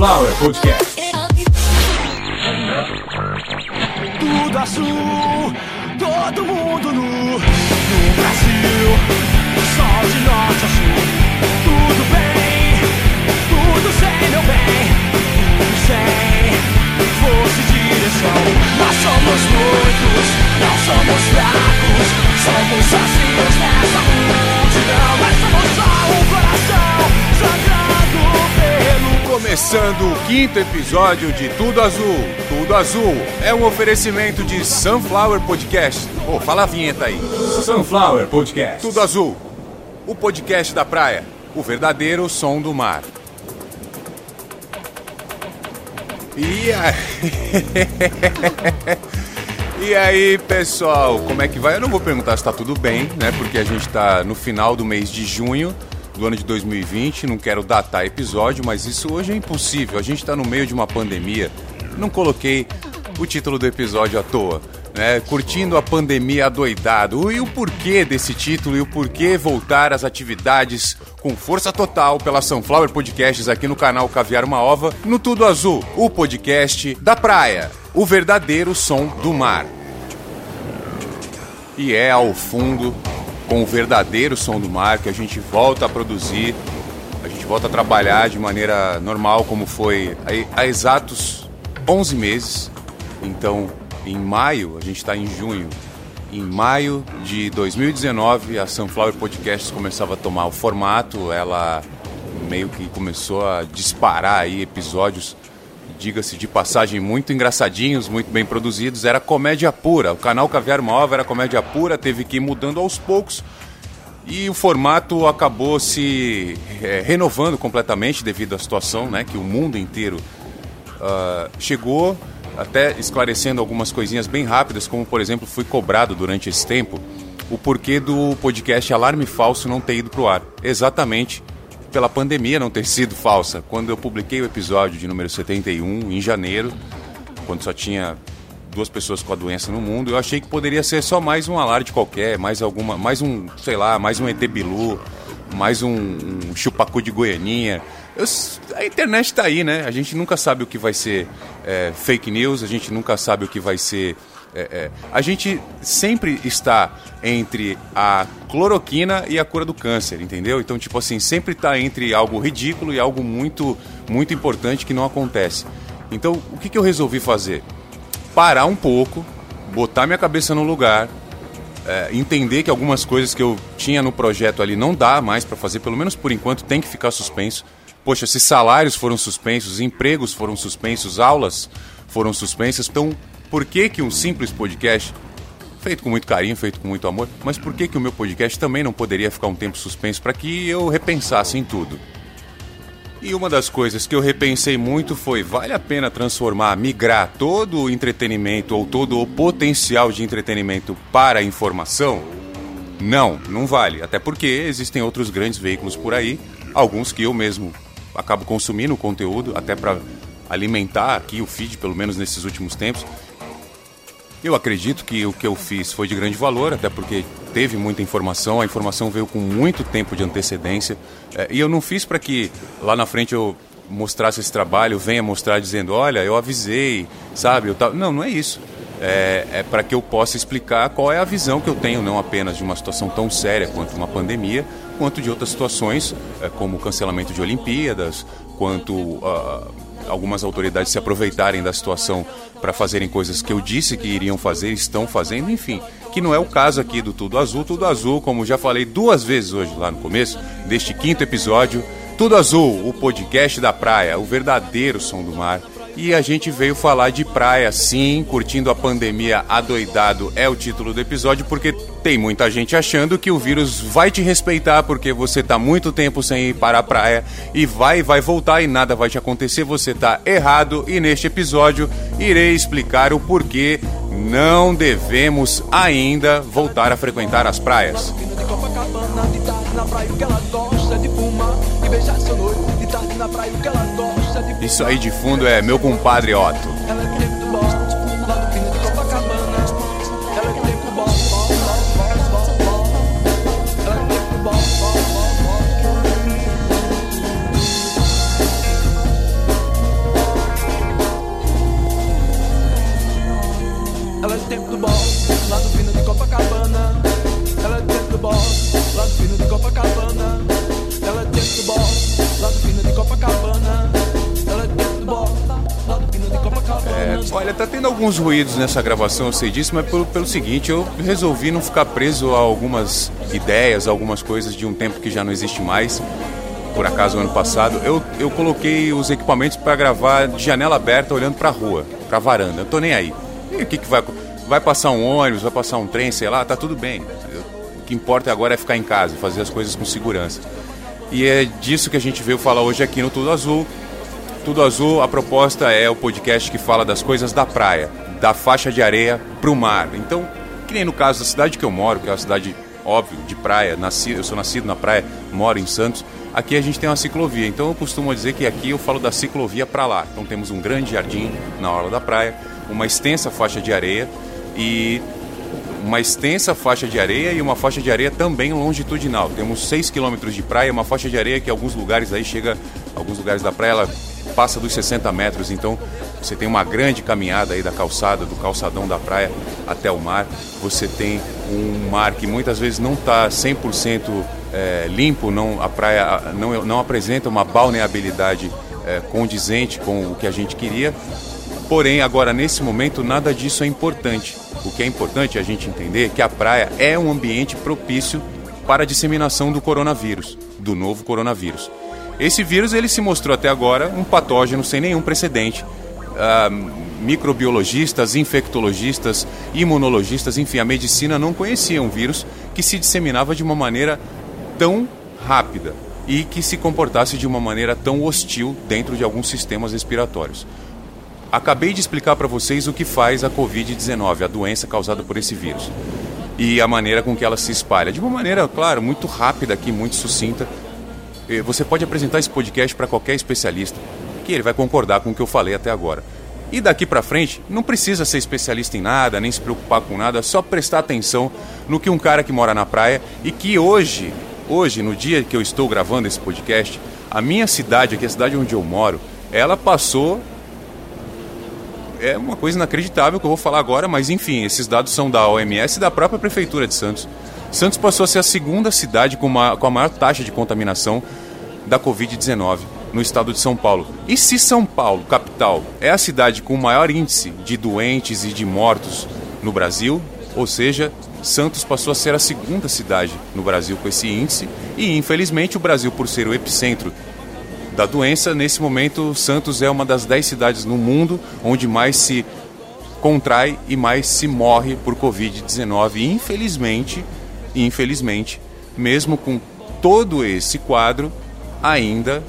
Sunflower Podcast. Tudo azul, todo mundo nu. No Brasil, sol de norte a sul. Tudo bem, tudo sem meu bem. Sem força e direção. Nós somos muitos, não somos fracos. Somos sozinhos nessa multidão. Mas somos só um coração sangrando pelo Começando o quinto episódio de Tudo Azul. Tudo Azul é um oferecimento de Sunflower Podcast. Pô, fala a vinheta aí. Sunflower Podcast. Tudo Azul, o podcast da praia, o verdadeiro som do mar. E aí... e aí, pessoal, como é que vai? Eu não vou perguntar se tá tudo bem, né? Porque a gente tá no final do mês de junho do ano de 2020, não quero datar episódio, mas isso hoje é impossível. A gente tá no meio de uma pandemia. Não coloquei o título do episódio à toa. Né, curtindo a pandemia adoidado. E o porquê desse título e o porquê voltar às atividades com força total pela Sunflower Podcasts aqui no canal Caviar Uma Ova, no Tudo Azul, o podcast da praia, o verdadeiro som do mar. E é ao fundo, com o verdadeiro som do mar, que a gente volta a produzir, a gente volta a trabalhar de maneira normal, como foi há, exatos 11 meses. Então, em maio, a gente está em junho, em maio de 2019, a Sunflower Podcasts começava a tomar o formato, ela meio que começou a disparar aí episódios, diga-se de passagem, muito engraçadinhos, muito bem produzidos, era comédia pura. O canal Caviar Mova era comédia pura, teve que ir mudando aos poucos. E o formato acabou se é, renovando completamente devido à situação, né, que o mundo inteiro uh, chegou até esclarecendo algumas coisinhas bem rápidas, como por exemplo, fui cobrado durante esse tempo o porquê do podcast Alarme Falso não ter ido pro ar. Exatamente pela pandemia não ter sido falsa. Quando eu publiquei o episódio de número 71, em janeiro, quando só tinha duas pessoas com a doença no mundo, eu achei que poderia ser só mais um alarde qualquer, mais alguma, mais um, sei lá, mais um ET Bilu, mais um, um chupacu de Goianinha. Eu, a internet está aí, né? A gente nunca sabe o que vai ser é, fake news, a gente nunca sabe o que vai ser. É, é, a gente sempre está entre a cloroquina e a cura do câncer, entendeu? Então, tipo assim, sempre está entre algo ridículo e algo muito, muito importante que não acontece. Então, o que, que eu resolvi fazer? Parar um pouco, botar minha cabeça no lugar, é, entender que algumas coisas que eu tinha no projeto ali não dá mais para fazer, pelo menos por enquanto tem que ficar suspenso. Poxa, se salários foram suspensos, empregos foram suspensos, aulas foram suspensas, então por que que um simples podcast, feito com muito carinho, feito com muito amor, mas por que que o meu podcast também não poderia ficar um tempo suspenso para que eu repensasse em tudo? E uma das coisas que eu repensei muito foi: vale a pena transformar, migrar todo o entretenimento ou todo o potencial de entretenimento para informação? Não, não vale. Até porque existem outros grandes veículos por aí, alguns que eu mesmo acabo consumindo o conteúdo, até para alimentar aqui o feed, pelo menos nesses últimos tempos. Eu acredito que o que eu fiz foi de grande valor, até porque teve muita informação, a informação veio com muito tempo de antecedência. É, e eu não fiz para que lá na frente eu mostrasse esse trabalho, venha mostrar dizendo: olha, eu avisei, sabe? Eu tava... Não, não é isso. É, é para que eu possa explicar qual é a visão que eu tenho, não apenas de uma situação tão séria quanto uma pandemia, quanto de outras situações, é, como o cancelamento de Olimpíadas, quanto. Uh, algumas autoridades se aproveitarem da situação para fazerem coisas que eu disse que iriam fazer, estão fazendo, enfim. Que não é o caso aqui do Tudo Azul. Tudo Azul, como já falei duas vezes hoje lá no começo, deste quinto episódio. Tudo Azul, o podcast da praia, o verdadeiro som do mar. E a gente veio falar de praia, sim, curtindo a pandemia adoidado é o título do episódio, porque tem muita gente achando que o vírus vai te respeitar porque você tá muito tempo sem ir para a praia e vai vai voltar e nada vai te acontecer, você tá errado e neste episódio irei explicar o porquê não devemos ainda voltar a frequentar as praias. Isso aí de fundo é meu compadre Otto. Alguns ruídos nessa gravação, eu sei disso, mas pelo, pelo seguinte, eu resolvi não ficar preso a algumas ideias, algumas coisas de um tempo que já não existe mais. Por acaso, ano passado, eu, eu coloquei os equipamentos para gravar de janela aberta, olhando para a rua, para a varanda. Eu tô nem aí. E o que, que vai Vai passar um ônibus, vai passar um trem, sei lá, tá tudo bem. O que importa agora é ficar em casa, fazer as coisas com segurança. E é disso que a gente veio falar hoje aqui no Tudo Azul. Tudo Azul, a proposta é o podcast que fala das coisas da praia, da faixa de areia para o mar. Então, que nem no caso da cidade que eu moro, que é uma cidade, óbvio, de praia, nasci, eu sou nascido na praia, moro em Santos, aqui a gente tem uma ciclovia. Então eu costumo dizer que aqui eu falo da ciclovia para lá. Então temos um grande jardim na orla da praia, uma extensa faixa de areia e uma extensa faixa de areia e uma faixa de areia também longitudinal. Temos 6 quilômetros de praia, uma faixa de areia que em alguns lugares aí chega, alguns lugares da praia ela passa dos 60 metros, então você tem uma grande caminhada aí da calçada, do calçadão da praia até o mar. Você tem um mar que muitas vezes não está 100% é, limpo, não, a praia não, não apresenta uma balneabilidade é, condizente com o que a gente queria, Porém, agora nesse momento, nada disso é importante. O que é importante é a gente entender que a praia é um ambiente propício para a disseminação do coronavírus, do novo coronavírus. Esse vírus ele se mostrou até agora um patógeno sem nenhum precedente. Uh, microbiologistas, infectologistas, imunologistas, enfim, a medicina não conhecia um vírus que se disseminava de uma maneira tão rápida e que se comportasse de uma maneira tão hostil dentro de alguns sistemas respiratórios. Acabei de explicar para vocês o que faz a Covid-19, a doença causada por esse vírus, e a maneira com que ela se espalha. De uma maneira, claro, muito rápida aqui, muito sucinta. Você pode apresentar esse podcast para qualquer especialista, que ele vai concordar com o que eu falei até agora. E daqui para frente, não precisa ser especialista em nada, nem se preocupar com nada, só prestar atenção no que um cara que mora na praia e que hoje, hoje, no dia que eu estou gravando esse podcast, a minha cidade, aqui a cidade onde eu moro, ela passou é uma coisa inacreditável que eu vou falar agora, mas enfim, esses dados são da OMS e da própria Prefeitura de Santos. Santos passou a ser a segunda cidade com, uma, com a maior taxa de contaminação da Covid-19 no estado de São Paulo. E se São Paulo, capital, é a cidade com o maior índice de doentes e de mortos no Brasil, ou seja, Santos passou a ser a segunda cidade no Brasil com esse índice, e infelizmente o Brasil, por ser o epicentro da doença. Nesse momento, Santos é uma das 10 cidades no mundo onde mais se contrai e mais se morre por Covid-19. Infelizmente, infelizmente, mesmo com todo esse quadro, ainda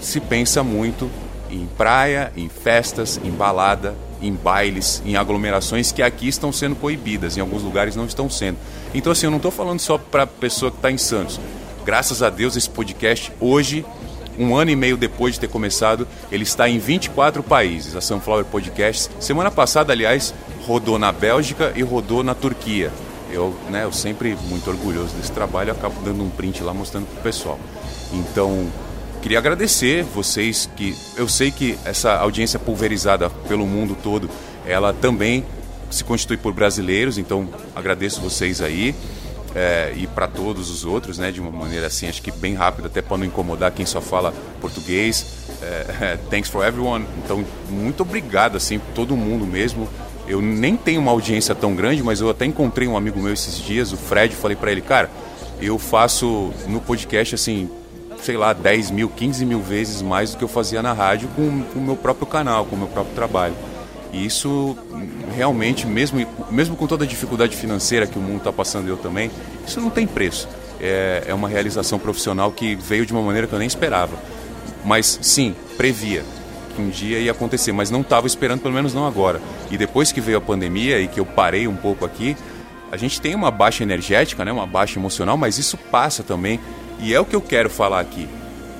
se pensa muito em praia, em festas, em balada, em bailes, em aglomerações que aqui estão sendo proibidas, em alguns lugares não estão sendo. Então, assim, eu não estou falando só para pessoa que está em Santos. Graças a Deus, esse podcast hoje um ano e meio depois de ter começado, ele está em 24 países, a Sunflower Podcast. Semana passada, aliás, rodou na Bélgica e rodou na Turquia. Eu, né, eu sempre muito orgulhoso desse trabalho, acabo dando um print lá mostrando para o pessoal. Então, queria agradecer vocês que eu sei que essa audiência pulverizada pelo mundo todo, ela também se constitui por brasileiros, então agradeço vocês aí é, e para todos os outros, né, de uma maneira assim, acho que bem rápida, até para não incomodar quem só fala português. É, thanks for everyone. Então, muito obrigado, assim, todo mundo mesmo. Eu nem tenho uma audiência tão grande, mas eu até encontrei um amigo meu esses dias, o Fred, falei para ele, cara, eu faço no podcast, assim, sei lá, 10 mil, 15 mil vezes mais do que eu fazia na rádio com, o meu próprio canal, com o meu próprio trabalho. E isso realmente, mesmo, mesmo com toda a dificuldade financeira que o mundo está passando eu também, isso não tem preço. É, é uma realização profissional que veio de uma maneira que eu nem esperava. Mas sim, previa que um dia ia acontecer, mas não estava esperando, pelo menos não agora. E depois que veio a pandemia e que eu parei um pouco aqui, a gente tem uma baixa energética, né, uma baixa emocional, mas isso passa também. E é o que eu quero falar aqui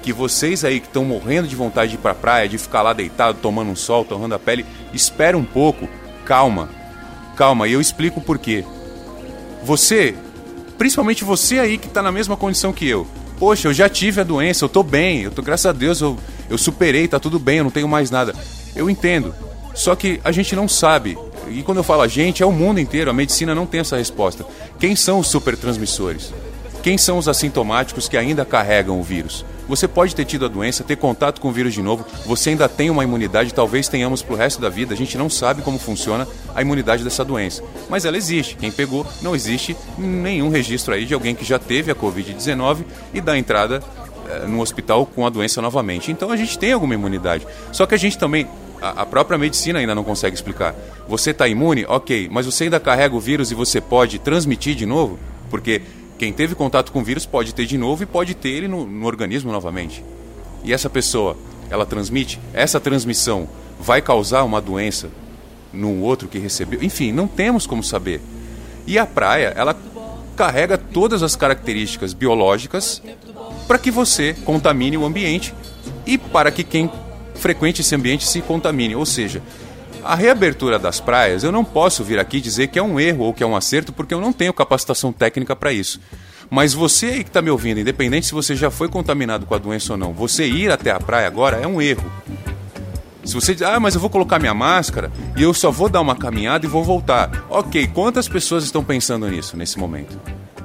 que vocês aí que estão morrendo de vontade de ir para a praia, de ficar lá deitado, tomando um sol, torrando a pele, espera um pouco, calma, calma, e eu explico por quê. Você, principalmente você aí que está na mesma condição que eu, poxa, eu já tive a doença, eu tô bem, eu tô, graças a Deus eu, eu superei, tá tudo bem, eu não tenho mais nada. Eu entendo, só que a gente não sabe, e quando eu falo a gente, é o mundo inteiro, a medicina não tem essa resposta. Quem são os supertransmissores? Quem são os assintomáticos que ainda carregam o vírus? Você pode ter tido a doença, ter contato com o vírus de novo, você ainda tem uma imunidade, talvez tenhamos pro resto da vida. A gente não sabe como funciona a imunidade dessa doença. Mas ela existe. Quem pegou, não existe nenhum registro aí de alguém que já teve a Covid-19 e dá entrada no hospital com a doença novamente. Então a gente tem alguma imunidade. Só que a gente também a, própria medicina ainda não consegue explicar. Você está imune? Ok, mas você ainda carrega o vírus e você pode transmitir de novo? Porque quem teve contato com o vírus pode ter de novo e pode ter ele no, no organismo novamente. E essa pessoa, ela transmite? Essa transmissão vai causar uma doença no outro que recebeu? Enfim, não temos como saber. E a praia, ela carrega todas as características biológicas para que você contamine o ambiente e para que quem frequente esse ambiente se contamine. Ou seja, a reabertura das praias, eu não posso vir aqui dizer que é um erro ou que é um acerto, porque eu não tenho capacitação técnica para isso. Mas você aí que está me ouvindo, independente se você já foi contaminado com a doença ou não, você ir até a praia agora é um erro. Se você diz, ah, mas eu vou colocar minha máscara e eu só vou dar uma caminhada e vou voltar. Ok, quantas pessoas estão pensando nisso nesse momento?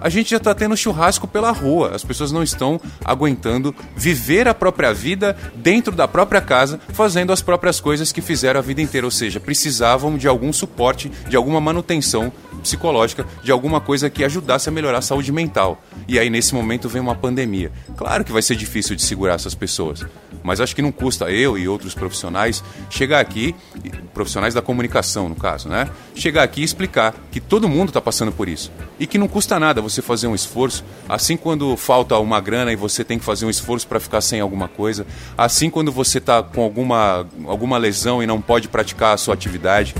A gente já está tendo churrasco pela rua. As pessoas não estão aguentando viver a própria vida dentro da própria casa, fazendo as próprias coisas que fizeram a vida inteira. Ou seja, precisavam de algum suporte, de alguma manutenção psicológica, de alguma coisa que ajudasse a melhorar a saúde mental. E aí, nesse momento, vem uma pandemia. Claro que vai ser difícil de segurar essas pessoas, mas acho que não custa eu e outros profissionais chegar aqui, profissionais da comunicação, no caso, né? Chegar aqui e explicar que todo mundo está passando por isso. E que não custa nada você fazer um esforço, assim quando falta uma grana e você tem que fazer um esforço para ficar sem alguma coisa, assim quando você está com alguma, alguma lesão e não pode praticar a sua atividade.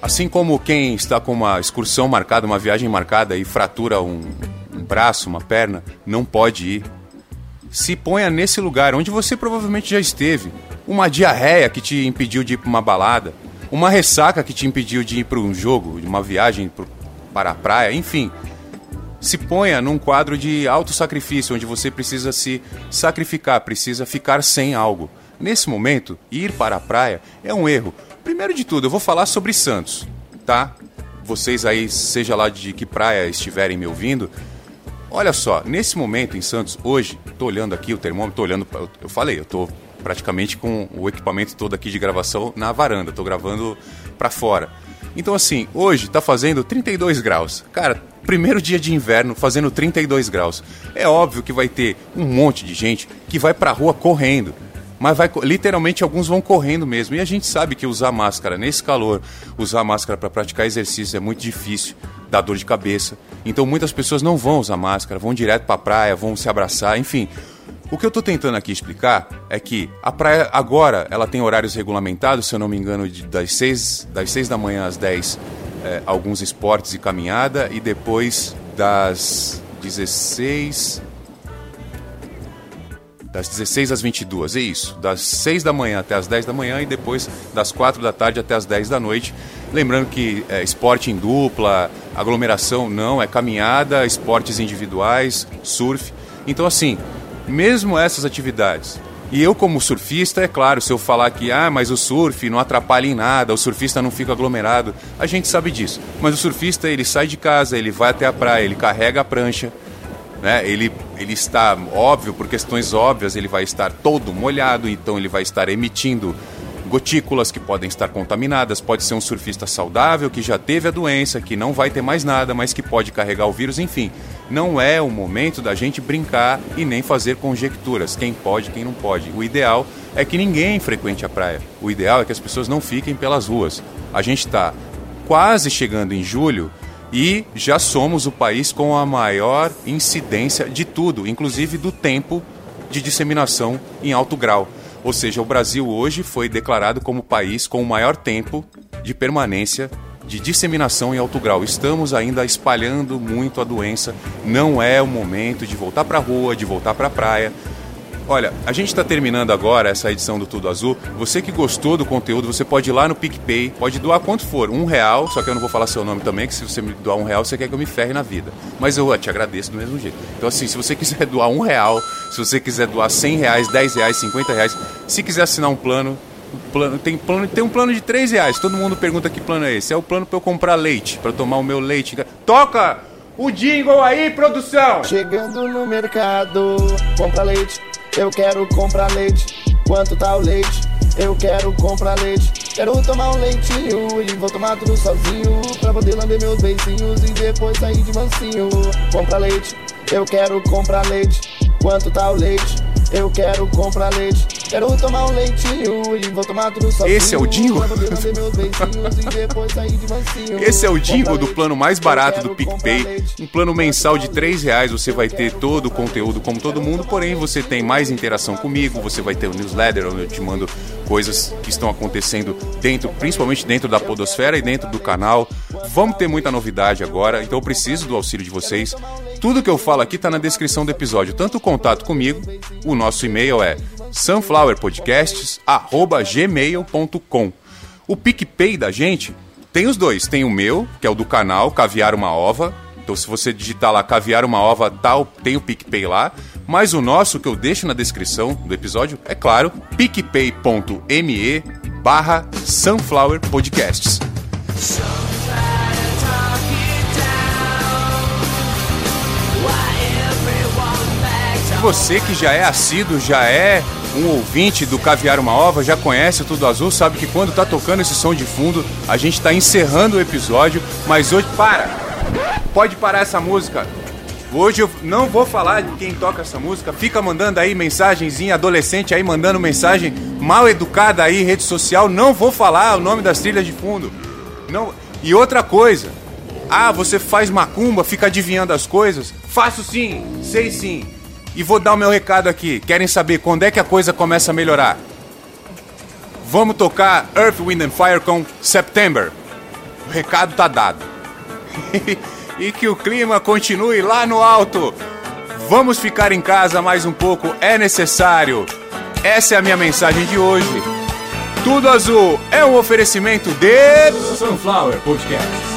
Assim como quem está com uma excursão marcada, uma viagem marcada e fratura um, um braço, uma perna, não pode ir. Se ponha nesse lugar onde você provavelmente já esteve. Uma diarreia que te impediu de ir para uma balada, uma ressaca que te impediu de ir para um jogo, de uma viagem para a praia, enfim. Se ponha num quadro de alto sacrifício, onde você precisa se sacrificar, precisa ficar sem algo. Nesse momento, ir para a praia é um erro. Primeiro de tudo, eu vou falar sobre Santos, tá? Vocês aí, seja lá de que praia estiverem me ouvindo, olha só, nesse momento em Santos, hoje, tô olhando aqui o termômetro, tô olhando, eu falei, eu tô praticamente com o equipamento todo aqui de gravação na varanda, tô gravando para fora. Então assim, hoje tá fazendo 32 graus. Cara, primeiro dia de inverno fazendo 32 graus. É óbvio que vai ter um monte de gente que vai pra rua correndo mas vai literalmente alguns vão correndo mesmo. E a gente sabe que usar máscara nesse calor, usar máscara para praticar exercício é muito difícil, dá dor de cabeça. Então muitas pessoas não vão usar máscara, vão direto para a praia, vão se abraçar, enfim. O que eu estou tentando aqui explicar é que a praia agora ela tem horários regulamentados, se eu não me engano, de, das 6 das seis da manhã às 10, é, alguns esportes e caminhada, e depois das 16 das 16 às 22, é isso. Das 6 da manhã até as 10 da manhã e depois das 4 da tarde até as 10 da noite. Lembrando que é, esporte em dupla, aglomeração não, é caminhada, esportes individuais, surf. Então, assim, mesmo essas atividades. E eu, como surfista, é claro, se eu falar que, ah, mas o surf não atrapalha em nada, o surfista não fica aglomerado, a gente sabe disso. Mas o surfista, ele sai de casa, ele vai até a praia, ele carrega a prancha, né? Ele, ele está, óbvio, por questões óbvias, ele vai estar todo molhado, então ele vai estar emitindo gotículas que podem estar contaminadas. Pode ser um surfista saudável que já teve a doença, que não vai ter mais nada, mas que pode carregar o vírus, enfim. Não é o momento da gente brincar e nem fazer conjecturas, quem pode, quem não pode. O ideal é que ninguém frequente a praia. O ideal é que as pessoas não fiquem pelas ruas. A gente está quase chegando em julho e já somos o país com a maior incidência de tudo, inclusive do tempo de disseminação em alto grau. Ou seja, o Brasil hoje foi declarado como país com o maior tempo de permanência de disseminação em alto grau. Estamos ainda espalhando muito a doença. Não é o momento de voltar para a rua, de voltar para a praia. Olha, a gente está terminando agora essa edição do Tudo Azul. Você que gostou do conteúdo, você pode ir lá no PicPay, pode doar quanto for, um real, só que eu não vou falar seu nome também, que se você me doar um real, você quer que eu me ferre na vida. Mas eu te agradeço do mesmo jeito. Então assim, se você quiser doar um real, se você quiser doar cem reais, dez reais, cinquenta reais, se quiser assinar um plano, plano, tem, plano, tem um plano de três reais. Todo mundo pergunta que plano é esse. É o plano para eu comprar leite, para tomar o meu leite. Toca o jingle aí, produção! Chegando no mercado, compra leite, eu quero comprar leite. Quanto tá o leite? Eu quero comprar leite. Quero tomar um leitinho e vou tomar tudo sozinho. Pra poder lamber meus beicinhos e depois sair de mansinho. Compra leite, eu quero comprar leite. Quanto tá o leite? Eu quero comprar leite. Quero tomar um leitinho e vou tomar tudo sozinho. Esse é o e mansinho. Esse é o Compra do plano mais barato do PicPay. Um plano mensal de 3 reais. Você vai ter todo o conteúdo como todo mundo, porém você tem mais interação comigo, você vai ter o newsletter onde eu te mando coisas que estão acontecendo dentro, principalmente dentro da podosfera e dentro do canal. Vamos ter muita novidade agora, então eu preciso do auxílio de vocês. Tudo que eu falo aqui está na descrição do episódio, tanto o contato comigo, o nosso e-mail é sunflowerpodcasts@gmail.com. O PicPay da gente tem os dois. Tem o meu, que é o do canal Caviar Uma Ova. Então, se você digitar lá Caviar Uma Ova, tal, tem o PicPay lá. Mas o nosso, que eu deixo na descrição do episódio, é claro, picpay.me barra Sunflower Podcasts. Você que já é assíduo, já é um ouvinte do Caviar Uma Ova, já conhece o Tudo Azul, sabe que quando tá tocando esse som de fundo, a gente tá encerrando o episódio, mas hoje. Para! Pode parar essa música. Hoje eu não vou falar de quem toca essa música. Fica mandando aí mensagenzinha, adolescente aí mandando mensagem mal educada aí, rede social. Não vou falar o nome das trilhas de fundo. Não. E outra coisa. Ah, você faz macumba, fica adivinhando as coisas? Faço sim, sei sim. E vou dar o meu recado aqui. Querem saber quando é que a coisa começa a melhorar? Vamos tocar Earth, Wind and Fire com September. O recado tá dado. e que o clima continue lá no alto. Vamos ficar em casa mais um pouco, é necessário. Essa é a minha mensagem de hoje. Tudo azul é um oferecimento de. Sunflower Podcasts.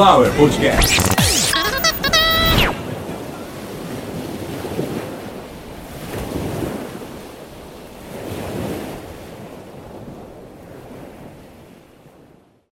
Sunflower Podcast.